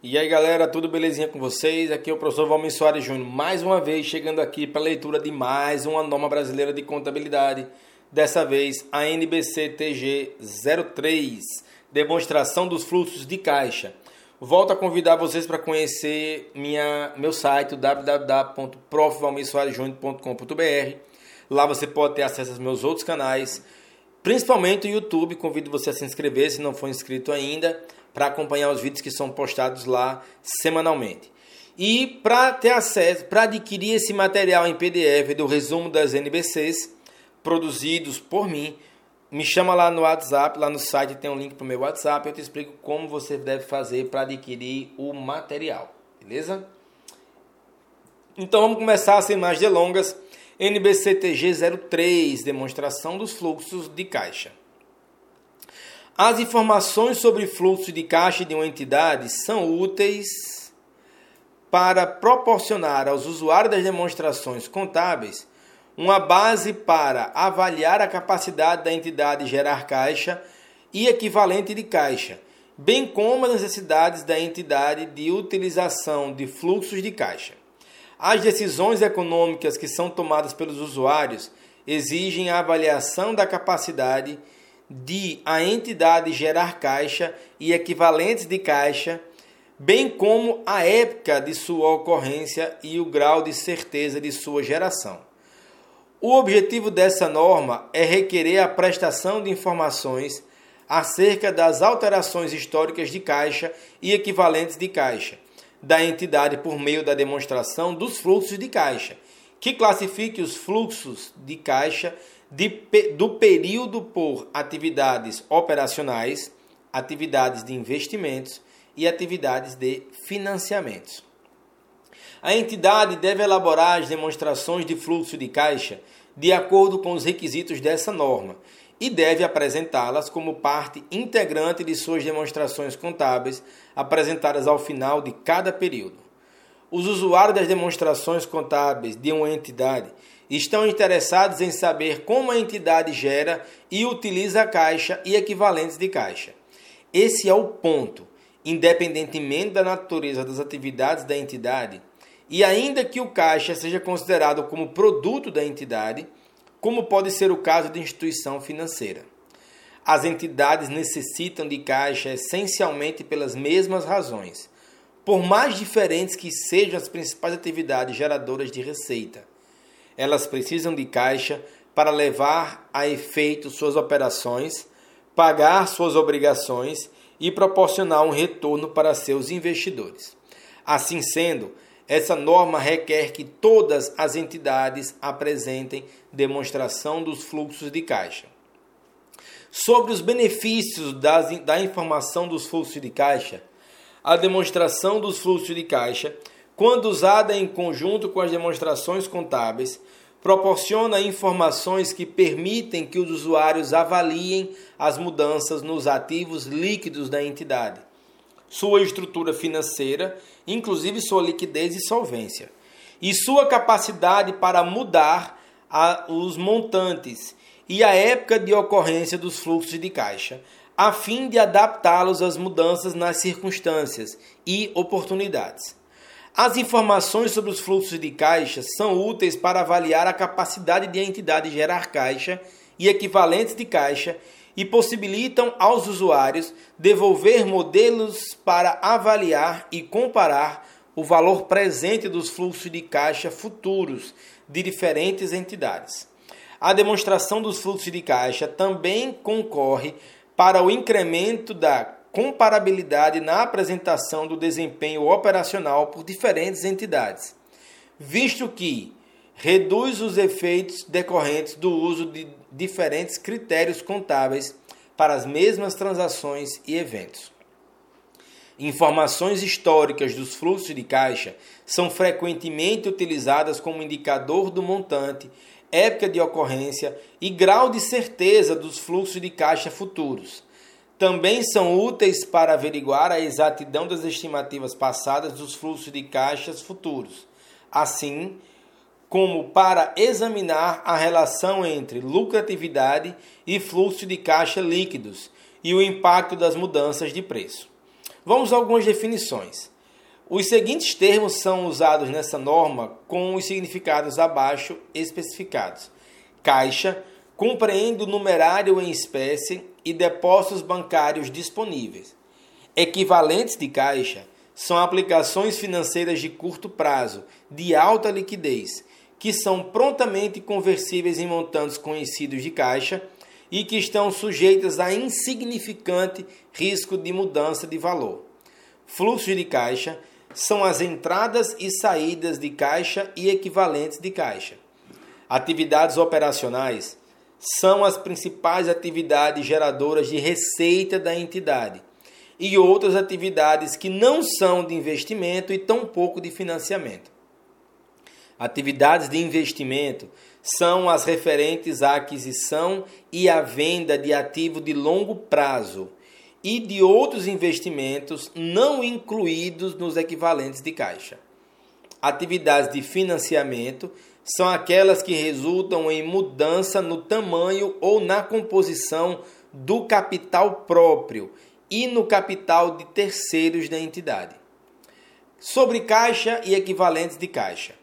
E aí galera, tudo belezinha com vocês? Aqui é o professor Valmir Soares Júnior, mais uma vez chegando aqui para a leitura de mais uma norma brasileira de contabilidade, dessa vez a NBC TG 03, demonstração dos fluxos de caixa. Volto a convidar vocês para conhecer minha, meu site www.profvalmirsoaresjúnior.com.br. Lá você pode ter acesso aos meus outros canais, principalmente o YouTube. Convido você a se inscrever se não for inscrito ainda para acompanhar os vídeos que são postados lá semanalmente. E para ter acesso, para adquirir esse material em PDF do resumo das NBCs produzidos por mim, me chama lá no WhatsApp, lá no site tem um link para o meu WhatsApp, eu te explico como você deve fazer para adquirir o material, beleza? Então vamos começar sem mais delongas. NBCTG 03, demonstração dos fluxos de caixa. As informações sobre fluxo de caixa de uma entidade são úteis para proporcionar aos usuários das demonstrações contábeis uma base para avaliar a capacidade da entidade gerar caixa e equivalente de caixa, bem como as necessidades da entidade de utilização de fluxos de caixa. As decisões econômicas que são tomadas pelos usuários exigem a avaliação da capacidade de a entidade gerar caixa e equivalentes de caixa, bem como a época de sua ocorrência e o grau de certeza de sua geração. O objetivo dessa norma é requerer a prestação de informações acerca das alterações históricas de caixa e equivalentes de caixa da entidade por meio da demonstração dos fluxos de caixa, que classifique os fluxos de caixa de, do período por atividades operacionais, atividades de investimentos e atividades de financiamentos. A entidade deve elaborar as demonstrações de fluxo de caixa de acordo com os requisitos dessa norma e deve apresentá-las como parte integrante de suas demonstrações contábeis apresentadas ao final de cada período. Os usuários das demonstrações contábeis de uma entidade estão interessados em saber como a entidade gera e utiliza a caixa e equivalentes de caixa. Esse é o ponto, independentemente da natureza das atividades da entidade, e ainda que o caixa seja considerado como produto da entidade, como pode ser o caso de instituição financeira. As entidades necessitam de caixa essencialmente pelas mesmas razões, por mais diferentes que sejam as principais atividades geradoras de receita elas precisam de caixa para levar a efeito suas operações, pagar suas obrigações e proporcionar um retorno para seus investidores. Assim sendo, essa norma requer que todas as entidades apresentem demonstração dos fluxos de caixa. Sobre os benefícios das, da informação dos fluxos de caixa, a demonstração dos fluxos de caixa quando usada em conjunto com as demonstrações contábeis, proporciona informações que permitem que os usuários avaliem as mudanças nos ativos líquidos da entidade, sua estrutura financeira, inclusive sua liquidez e solvência, e sua capacidade para mudar a, os montantes e a época de ocorrência dos fluxos de caixa, a fim de adaptá-los às mudanças nas circunstâncias e oportunidades. As informações sobre os fluxos de caixa são úteis para avaliar a capacidade de a entidade gerar caixa e equivalentes de caixa e possibilitam aos usuários devolver modelos para avaliar e comparar o valor presente dos fluxos de caixa futuros de diferentes entidades. A demonstração dos fluxos de caixa também concorre para o incremento da comparabilidade na apresentação do desempenho operacional por diferentes entidades, visto que reduz os efeitos decorrentes do uso de diferentes critérios contábeis para as mesmas transações e eventos. Informações históricas dos fluxos de caixa são frequentemente utilizadas como indicador do montante, época de ocorrência e grau de certeza dos fluxos de caixa futuros também são úteis para averiguar a exatidão das estimativas passadas dos fluxos de caixas futuros, assim como para examinar a relação entre lucratividade e fluxo de caixa líquidos e o impacto das mudanças de preço. Vamos a algumas definições. Os seguintes termos são usados nessa norma com os significados abaixo especificados. Caixa compreende o numerário em espécie e depósitos bancários disponíveis. Equivalentes de caixa são aplicações financeiras de curto prazo, de alta liquidez, que são prontamente conversíveis em montantes conhecidos de caixa e que estão sujeitas a insignificante risco de mudança de valor. Fluxos de caixa são as entradas e saídas de caixa e equivalentes de caixa. Atividades operacionais são as principais atividades geradoras de receita da entidade e outras atividades que não são de investimento e tampouco de financiamento. Atividades de investimento são as referentes à aquisição e à venda de ativo de longo prazo e de outros investimentos não incluídos nos equivalentes de caixa. Atividades de financiamento são aquelas que resultam em mudança no tamanho ou na composição do capital próprio e no capital de terceiros da entidade. Sobre caixa e equivalentes de caixa.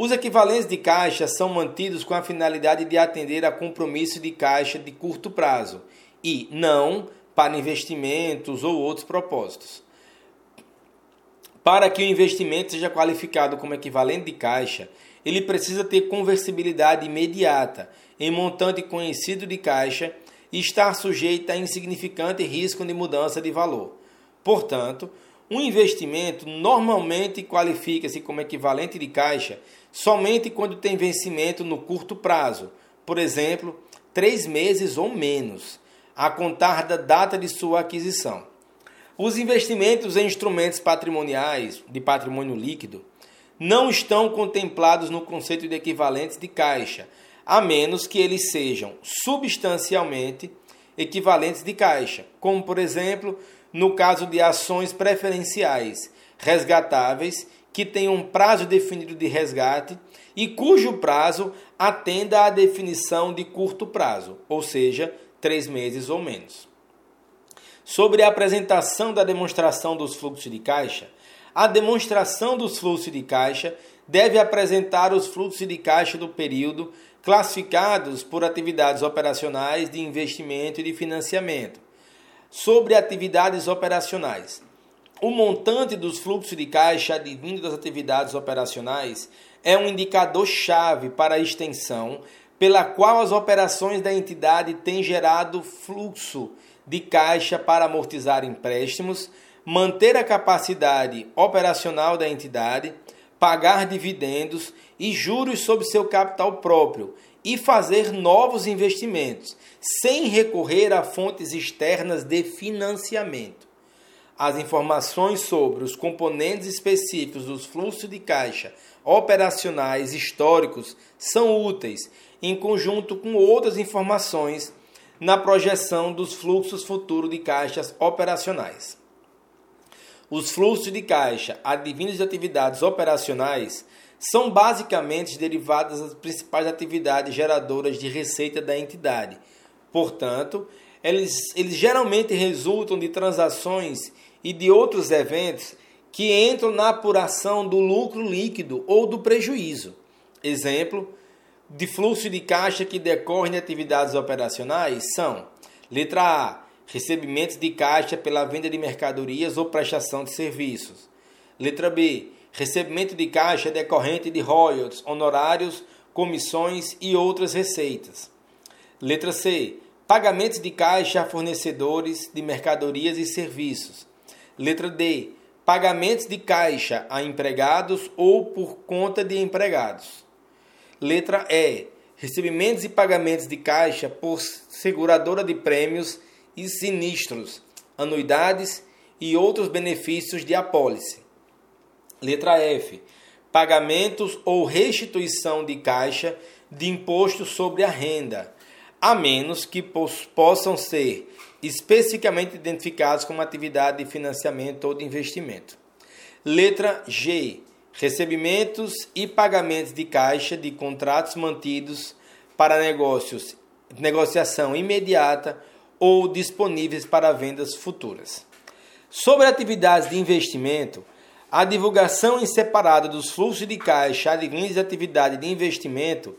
Os equivalentes de caixa são mantidos com a finalidade de atender a compromisso de caixa de curto prazo e não para investimentos ou outros propósitos. Para que o investimento seja qualificado como equivalente de caixa, ele precisa ter conversibilidade imediata em montante conhecido de caixa e estar sujeito a insignificante risco de mudança de valor. Portanto, um investimento normalmente qualifica-se como equivalente de caixa somente quando tem vencimento no curto prazo, por exemplo, três meses ou menos a contar da data de sua aquisição. Os investimentos em instrumentos patrimoniais de patrimônio líquido não estão contemplados no conceito de equivalentes de caixa, a menos que eles sejam substancialmente equivalentes de caixa, como por exemplo, no caso de ações preferenciais resgatáveis que tenham um prazo definido de resgate e cujo prazo atenda à definição de curto prazo, ou seja, três meses ou menos. Sobre a apresentação da demonstração dos fluxos de caixa, a demonstração dos fluxos de caixa deve apresentar os fluxos de caixa do período classificados por atividades operacionais de investimento e de financiamento. Sobre atividades operacionais, o montante dos fluxos de caixa advindo das atividades operacionais é um indicador-chave para a extensão pela qual as operações da entidade têm gerado fluxo de caixa para amortizar empréstimos, manter a capacidade operacional da entidade, pagar dividendos e juros sobre seu capital próprio e fazer novos investimentos, sem recorrer a fontes externas de financiamento. As informações sobre os componentes específicos dos fluxos de caixa operacionais históricos são úteis em conjunto com outras informações na projeção dos fluxos futuros de caixas operacionais. Os fluxos de caixa advindos de atividades operacionais são basicamente derivados das principais atividades geradoras de receita da entidade. Portanto, eles, eles geralmente resultam de transações e de outros eventos que entram na apuração do lucro líquido ou do prejuízo. Exemplo, de fluxo de caixa que decorrem de atividades operacionais são: letra A, recebimentos de caixa pela venda de mercadorias ou prestação de serviços. Letra B, recebimento de caixa decorrente de royalties, honorários, comissões e outras receitas. Letra C, pagamentos de caixa a fornecedores de mercadorias e serviços. Letra D, pagamentos de caixa a empregados ou por conta de empregados. Letra E. Recebimentos e pagamentos de caixa por seguradora de prêmios e sinistros, anuidades e outros benefícios de apólice. Letra F. Pagamentos ou restituição de caixa de imposto sobre a renda, a menos que possam ser especificamente identificados como atividade de financiamento ou de investimento. Letra G recebimentos e pagamentos de caixa de contratos mantidos para negócios, negociação imediata ou disponíveis para vendas futuras. Sobre atividades de investimento, a divulgação em separado dos fluxos de caixa advindos de atividade de investimento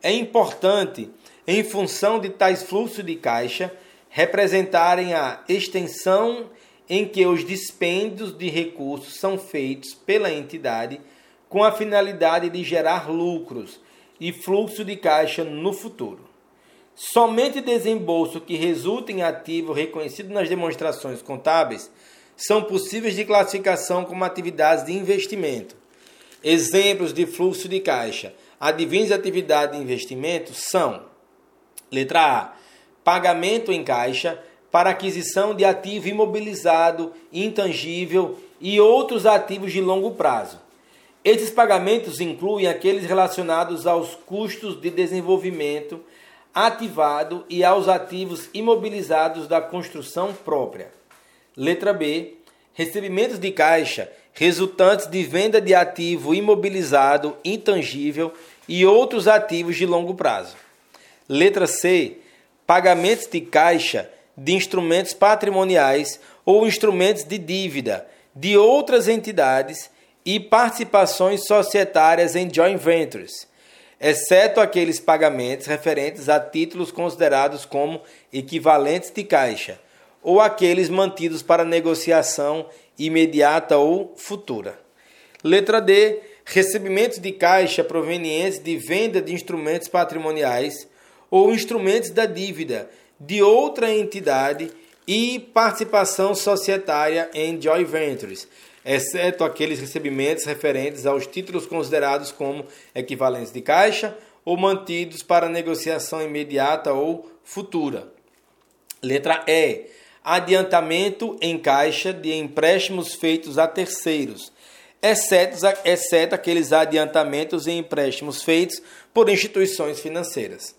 é importante em função de tais fluxos de caixa representarem a extensão em que os dispêndios de recursos são feitos pela entidade com a finalidade de gerar lucros e fluxo de caixa no futuro. Somente desembolso que resulta em ativo reconhecido nas demonstrações contábeis são possíveis de classificação como atividades de investimento. Exemplos de fluxo de caixa advindos de atividade de investimento são: letra A, pagamento em caixa para aquisição de ativo imobilizado, intangível e outros ativos de longo prazo. Esses pagamentos incluem aqueles relacionados aos custos de desenvolvimento ativado e aos ativos imobilizados da construção própria. Letra B. Recebimentos de caixa resultantes de venda de ativo imobilizado, intangível e outros ativos de longo prazo. Letra C. Pagamentos de caixa de instrumentos patrimoniais ou instrumentos de dívida de outras entidades e participações societárias em joint ventures exceto aqueles pagamentos referentes a títulos considerados como equivalentes de caixa, ou aqueles mantidos para negociação imediata ou futura. Letra D. Recebimentos de caixa provenientes de venda de instrumentos patrimoniais ou instrumentos da dívida de outra entidade e participação societária em joint ventures, exceto aqueles recebimentos referentes aos títulos considerados como equivalentes de caixa ou mantidos para negociação imediata ou futura. Letra E. Adiantamento em caixa de empréstimos feitos a terceiros, exceto, exceto aqueles adiantamentos em empréstimos feitos por instituições financeiras.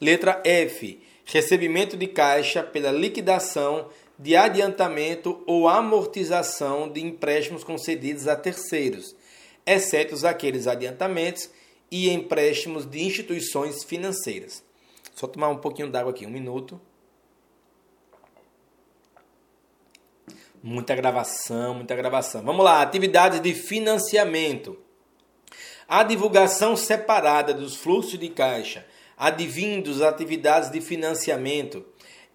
Letra F. Recebimento de caixa pela liquidação de adiantamento ou amortização de empréstimos concedidos a terceiros, exceto aqueles adiantamentos e empréstimos de instituições financeiras. Só tomar um pouquinho d'água aqui, um minuto. Muita gravação, muita gravação. Vamos lá, atividades de financiamento. A divulgação separada dos fluxos de caixa advindos atividades de financiamento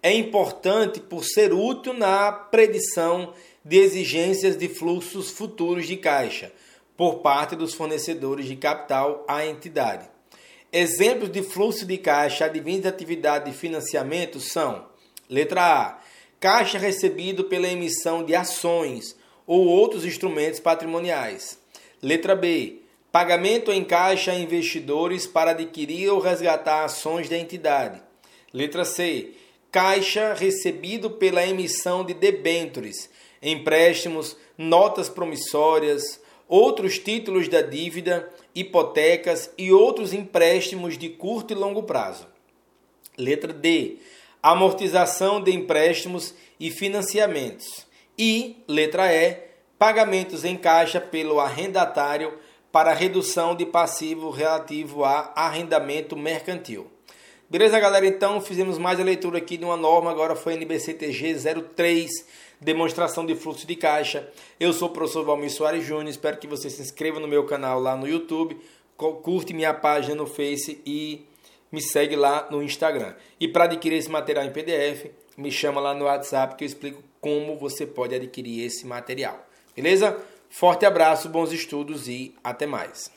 é importante por ser útil na predição de exigências de fluxos futuros de caixa por parte dos fornecedores de capital à entidade. Exemplos de fluxo de caixa advindos de atividade de financiamento são: letra A, caixa recebido pela emissão de ações ou outros instrumentos patrimoniais. Letra B, pagamento em caixa a investidores para adquirir ou resgatar ações da entidade. Letra C, caixa recebido pela emissão de debêntures, empréstimos, notas promissórias, outros títulos da dívida, hipotecas e outros empréstimos de curto e longo prazo. Letra D. Amortização de empréstimos e financiamentos. E, letra E, pagamentos em caixa pelo arrendatário para redução de passivo relativo a arrendamento mercantil. Beleza, galera? Então fizemos mais a leitura aqui de uma norma, agora foi NBCTG 03, demonstração de fluxo de caixa. Eu sou o professor Valmir Soares Júnior, espero que você se inscreva no meu canal lá no YouTube, curte minha página no Face e me segue lá no Instagram. E para adquirir esse material em PDF, me chama lá no WhatsApp que eu explico como você pode adquirir esse material. Beleza? Forte abraço, bons estudos e até mais.